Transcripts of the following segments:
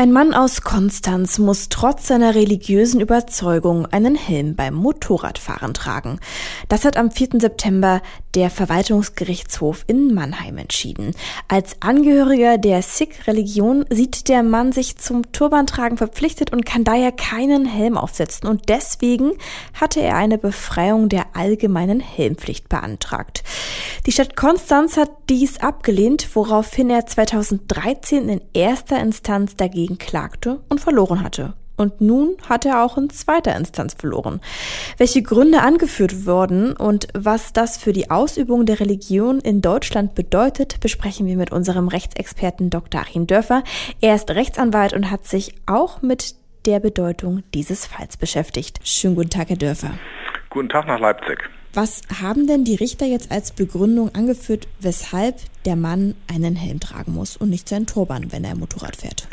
Ein Mann aus Konstanz muss trotz seiner religiösen Überzeugung einen Helm beim Motorradfahren tragen. Das hat am 4. September der Verwaltungsgerichtshof in Mannheim entschieden. Als Angehöriger der Sikh-Religion sieht der Mann sich zum Turbantragen verpflichtet und kann daher keinen Helm aufsetzen und deswegen hatte er eine Befreiung der allgemeinen Helmpflicht beantragt. Die Stadt Konstanz hat dies abgelehnt, woraufhin er 2013 in erster Instanz dagegen klagte und verloren hatte. Und nun hat er auch in zweiter Instanz verloren. Welche Gründe angeführt wurden und was das für die Ausübung der Religion in Deutschland bedeutet, besprechen wir mit unserem Rechtsexperten Dr. Achim Dörfer. Er ist Rechtsanwalt und hat sich auch mit der Bedeutung dieses Falls beschäftigt. Schönen guten Tag, Herr Dörfer. Guten Tag nach Leipzig. Was haben denn die Richter jetzt als Begründung angeführt, weshalb der Mann einen Helm tragen muss und nicht seinen Turban, wenn er Motorrad fährt?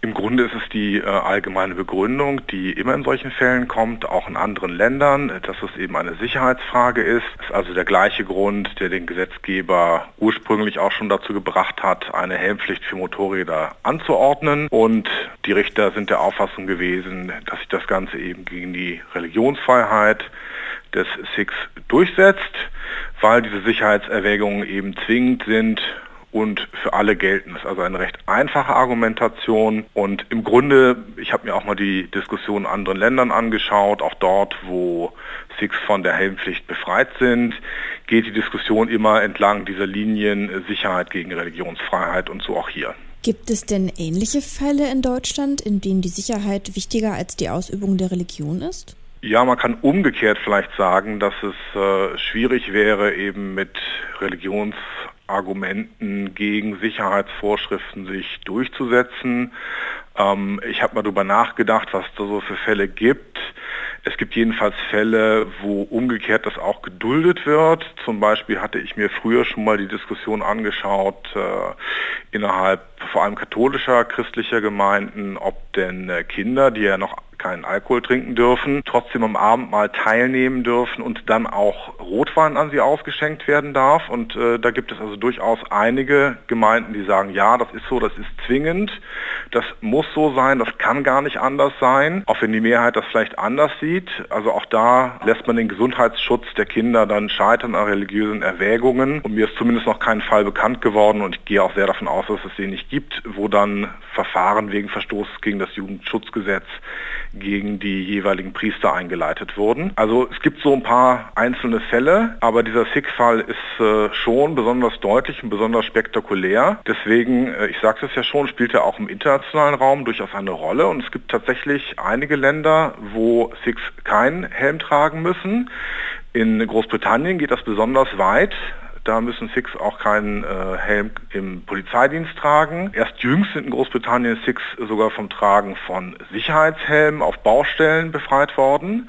Im Grunde ist es die äh, allgemeine Begründung, die immer in solchen Fällen kommt, auch in anderen Ländern, dass es eben eine Sicherheitsfrage ist. Das ist also der gleiche Grund, der den Gesetzgeber ursprünglich auch schon dazu gebracht hat, eine Helmpflicht für Motorräder anzuordnen. Und die Richter sind der Auffassung gewesen, dass sich das Ganze eben gegen die Religionsfreiheit des Sikhs durchsetzt, weil diese Sicherheitserwägungen eben zwingend sind und für alle gelten. Das ist also eine recht einfache Argumentation und im Grunde, ich habe mir auch mal die Diskussion in anderen Ländern angeschaut, auch dort, wo Sikhs von der Helmpflicht befreit sind, geht die Diskussion immer entlang dieser Linien Sicherheit gegen Religionsfreiheit und so auch hier. Gibt es denn ähnliche Fälle in Deutschland, in denen die Sicherheit wichtiger als die Ausübung der Religion ist? Ja, man kann umgekehrt vielleicht sagen, dass es äh, schwierig wäre, eben mit Religions Argumenten gegen Sicherheitsvorschriften sich durchzusetzen. Ähm, ich habe mal darüber nachgedacht, was da so für Fälle gibt. Es gibt jedenfalls Fälle, wo umgekehrt das auch geduldet wird. Zum Beispiel hatte ich mir früher schon mal die Diskussion angeschaut äh, innerhalb vor allem katholischer christlicher Gemeinden, ob denn äh, Kinder, die ja noch keinen Alkohol trinken dürfen, trotzdem am Abendmahl teilnehmen dürfen und dann auch Rotwein an sie ausgeschenkt werden darf. Und äh, da gibt es also durchaus einige Gemeinden, die sagen, ja, das ist so, das ist zwingend, das muss so sein, das kann gar nicht anders sein, auch wenn die Mehrheit das vielleicht anders sieht. Also auch da lässt man den Gesundheitsschutz der Kinder dann scheitern an religiösen Erwägungen. Und mir ist zumindest noch kein Fall bekannt geworden und ich gehe auch sehr davon aus, dass es den nicht gibt, wo dann Verfahren wegen Verstoßes gegen das Jugendschutzgesetz gegen die jeweiligen Priester eingeleitet wurden. Also es gibt so ein paar einzelne Fälle, aber dieser Sikh-Fall ist äh, schon besonders deutlich und besonders spektakulär. Deswegen, äh, ich sagte es ja schon, spielt er auch im internationalen Raum durchaus eine Rolle und es gibt tatsächlich einige Länder, wo Sikhs keinen Helm tragen müssen. In Großbritannien geht das besonders weit. Da müssen Sikhs auch keinen äh, Helm im Polizeidienst tragen. Erst jüngst sind in Großbritannien Sikhs sogar vom Tragen von Sicherheitshelmen auf Baustellen befreit worden.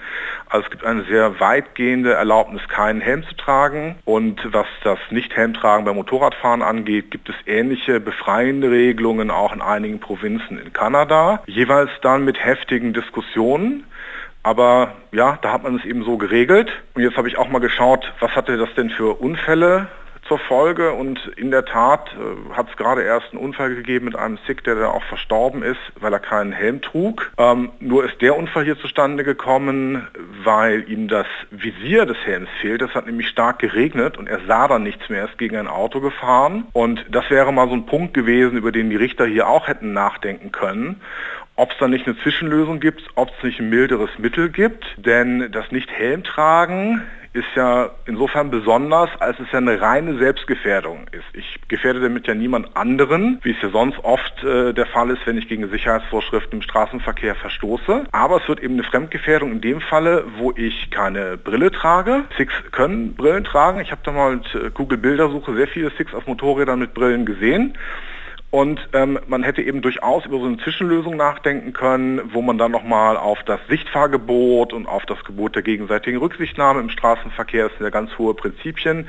Also es gibt eine sehr weitgehende Erlaubnis, keinen Helm zu tragen. Und was das Nicht-Helm-Tragen beim Motorradfahren angeht, gibt es ähnliche befreiende Regelungen auch in einigen Provinzen in Kanada. Jeweils dann mit heftigen Diskussionen. Aber ja, da hat man es eben so geregelt. Und jetzt habe ich auch mal geschaut, was hatte das denn für Unfälle zur Folge und in der Tat äh, hat es gerade erst einen Unfall gegeben mit einem Sikh, der da auch verstorben ist, weil er keinen Helm trug. Ähm, nur ist der Unfall hier zustande gekommen, weil ihm das Visier des Helms fehlt. Es hat nämlich stark geregnet und er sah dann nichts mehr, er ist gegen ein Auto gefahren. Und das wäre mal so ein Punkt gewesen, über den die Richter hier auch hätten nachdenken können ob es da nicht eine Zwischenlösung gibt, ob es nicht ein milderes Mittel gibt. Denn das Nicht-Helm tragen ist ja insofern besonders, als es ja eine reine Selbstgefährdung ist. Ich gefährde damit ja niemand anderen, wie es ja sonst oft äh, der Fall ist, wenn ich gegen Sicherheitsvorschriften im Straßenverkehr verstoße. Aber es wird eben eine Fremdgefährdung in dem Falle, wo ich keine Brille trage. Six können Brillen tragen. Ich habe da mal mit äh, Google Bildersuche sehr viele Six auf Motorrädern mit Brillen gesehen. Und ähm, man hätte eben durchaus über so eine Zwischenlösung nachdenken können, wo man dann nochmal auf das Sichtfahrgebot und auf das Gebot der gegenseitigen Rücksichtnahme im Straßenverkehr, das sind ja ganz hohe Prinzipien,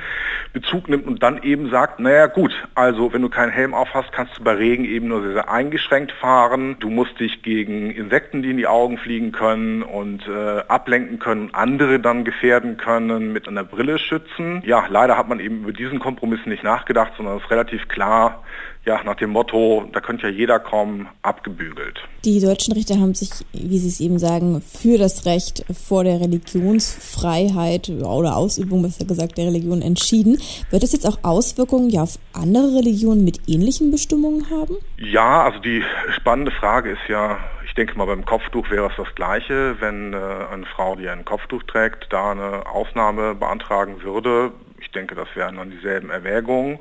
Bezug nimmt und dann eben sagt, naja gut, also wenn du keinen Helm auf hast, kannst du bei Regen eben nur sehr, sehr eingeschränkt fahren. Du musst dich gegen Insekten, die in die Augen fliegen können und äh, ablenken können, andere dann gefährden können, mit einer Brille schützen. Ja, leider hat man eben über diesen Kompromiss nicht nachgedacht, sondern es ist relativ klar, ja, nach dem Motto, da könnte ja jeder kommen, abgebügelt. Die deutschen Richter haben sich, wie Sie es eben sagen, für das Recht vor der Religionsfreiheit oder Ausübung, besser gesagt, der Religion entschieden. Wird das jetzt auch Auswirkungen ja auf andere Religionen mit ähnlichen Bestimmungen haben? Ja, also die spannende Frage ist ja, ich denke mal, beim Kopftuch wäre es das Gleiche, wenn äh, eine Frau, die ein Kopftuch trägt, da eine Ausnahme beantragen würde. Ich denke, das wären dann dieselben Erwägungen.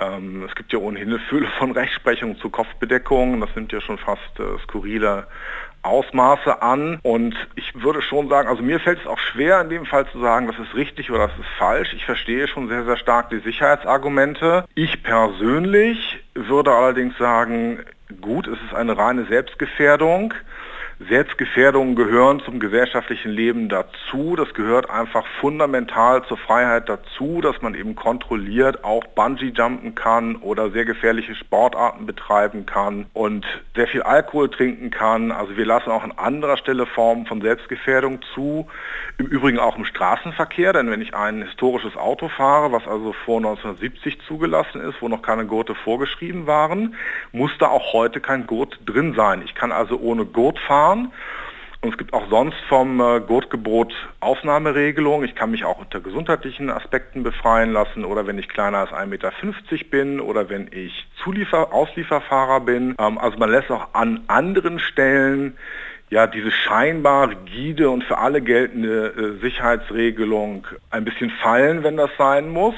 Ähm, es gibt ja ohnehin eine Fülle von Rechtsprechungen zu Kopfbedeckung. Das sind ja schon fast äh, skurrile Ausmaße an. Und ich würde schon sagen, also mir fällt es auch schwer in dem Fall zu sagen, das ist richtig oder das ist falsch. Ich verstehe schon sehr, sehr stark die Sicherheitsargumente. Ich persönlich würde allerdings sagen, gut, es ist eine reine Selbstgefährdung. Selbstgefährdungen gehören zum gesellschaftlichen Leben dazu. Das gehört einfach fundamental zur Freiheit dazu, dass man eben kontrolliert auch Bungee jumpen kann oder sehr gefährliche Sportarten betreiben kann und sehr viel Alkohol trinken kann. Also wir lassen auch an anderer Stelle Formen von Selbstgefährdung zu. Im Übrigen auch im Straßenverkehr, denn wenn ich ein historisches Auto fahre, was also vor 1970 zugelassen ist, wo noch keine Gurte vorgeschrieben waren, muss da auch heute kein Gurt drin sein. Ich kann also ohne Gurt fahren fahren. Und es gibt auch sonst vom äh, Gurtgebot Ausnahmeregelungen. Ich kann mich auch unter gesundheitlichen Aspekten befreien lassen oder wenn ich kleiner als 1,50 Meter bin oder wenn ich Zuliefer Auslieferfahrer bin. Ähm, also man lässt auch an anderen Stellen ja diese scheinbar rigide und für alle geltende äh, Sicherheitsregelung ein bisschen fallen, wenn das sein muss.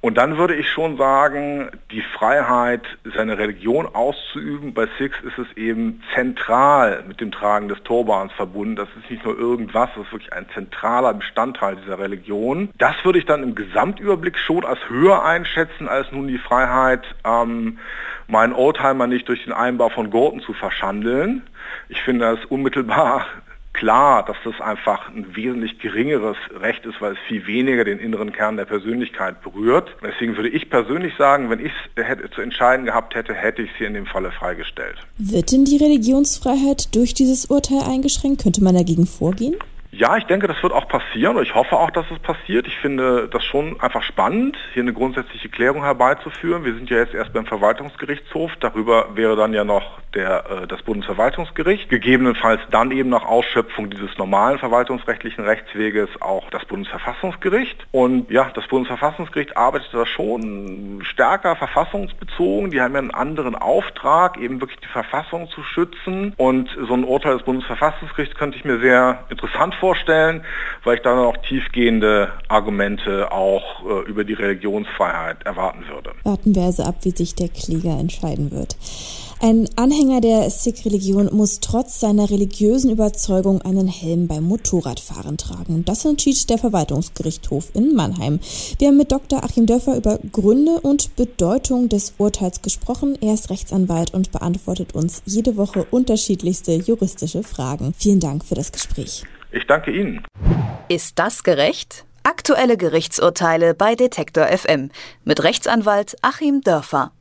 Und dann würde ich schon sagen, die Freiheit, seine Religion auszuüben, bei Six ist es eben zentral mit dem Tragen des Turbans verbunden. Das ist nicht nur irgendwas, das ist wirklich ein zentraler Bestandteil dieser Religion. Das würde ich dann im Gesamtüberblick schon als höher einschätzen, als nun die Freiheit, ähm, meinen Oldtimer nicht durch den Einbau von Gurten zu verschandeln. Ich finde das unmittelbar klar, dass das einfach ein wesentlich geringeres Recht ist, weil es viel weniger den inneren Kern der Persönlichkeit berührt. Deswegen würde ich persönlich sagen, wenn ich es zu entscheiden gehabt hätte, hätte ich sie in dem Falle freigestellt. Wird denn die Religionsfreiheit durch dieses Urteil eingeschränkt? Könnte man dagegen vorgehen? Ja, ich denke, das wird auch passieren und ich hoffe auch, dass es passiert. Ich finde das schon einfach spannend, hier eine grundsätzliche Klärung herbeizuführen. Wir sind ja jetzt erst beim Verwaltungsgerichtshof. Darüber wäre dann ja noch der, äh, das Bundesverwaltungsgericht. Gegebenenfalls dann eben nach Ausschöpfung dieses normalen verwaltungsrechtlichen Rechtsweges auch das Bundesverfassungsgericht. Und ja, das Bundesverfassungsgericht arbeitet da schon stärker verfassungsbezogen. Die haben ja einen anderen Auftrag, eben wirklich die Verfassung zu schützen. Und so ein Urteil des Bundesverfassungsgerichts könnte ich mir sehr interessant vorstellen weil ich dann auch tiefgehende Argumente auch äh, über die Religionsfreiheit erwarten würde. Warten wir also ab, wie sich der Kläger entscheiden wird. Ein Anhänger der Sikh-Religion muss trotz seiner religiösen Überzeugung einen Helm beim Motorradfahren tragen. Das entschied der Verwaltungsgerichtshof in Mannheim. Wir haben mit Dr. Achim Dörfer über Gründe und Bedeutung des Urteils gesprochen. Er ist Rechtsanwalt und beantwortet uns jede Woche unterschiedlichste juristische Fragen. Vielen Dank für das Gespräch. Ich danke Ihnen. Ist das gerecht? Aktuelle Gerichtsurteile bei Detektor FM mit Rechtsanwalt Achim Dörfer.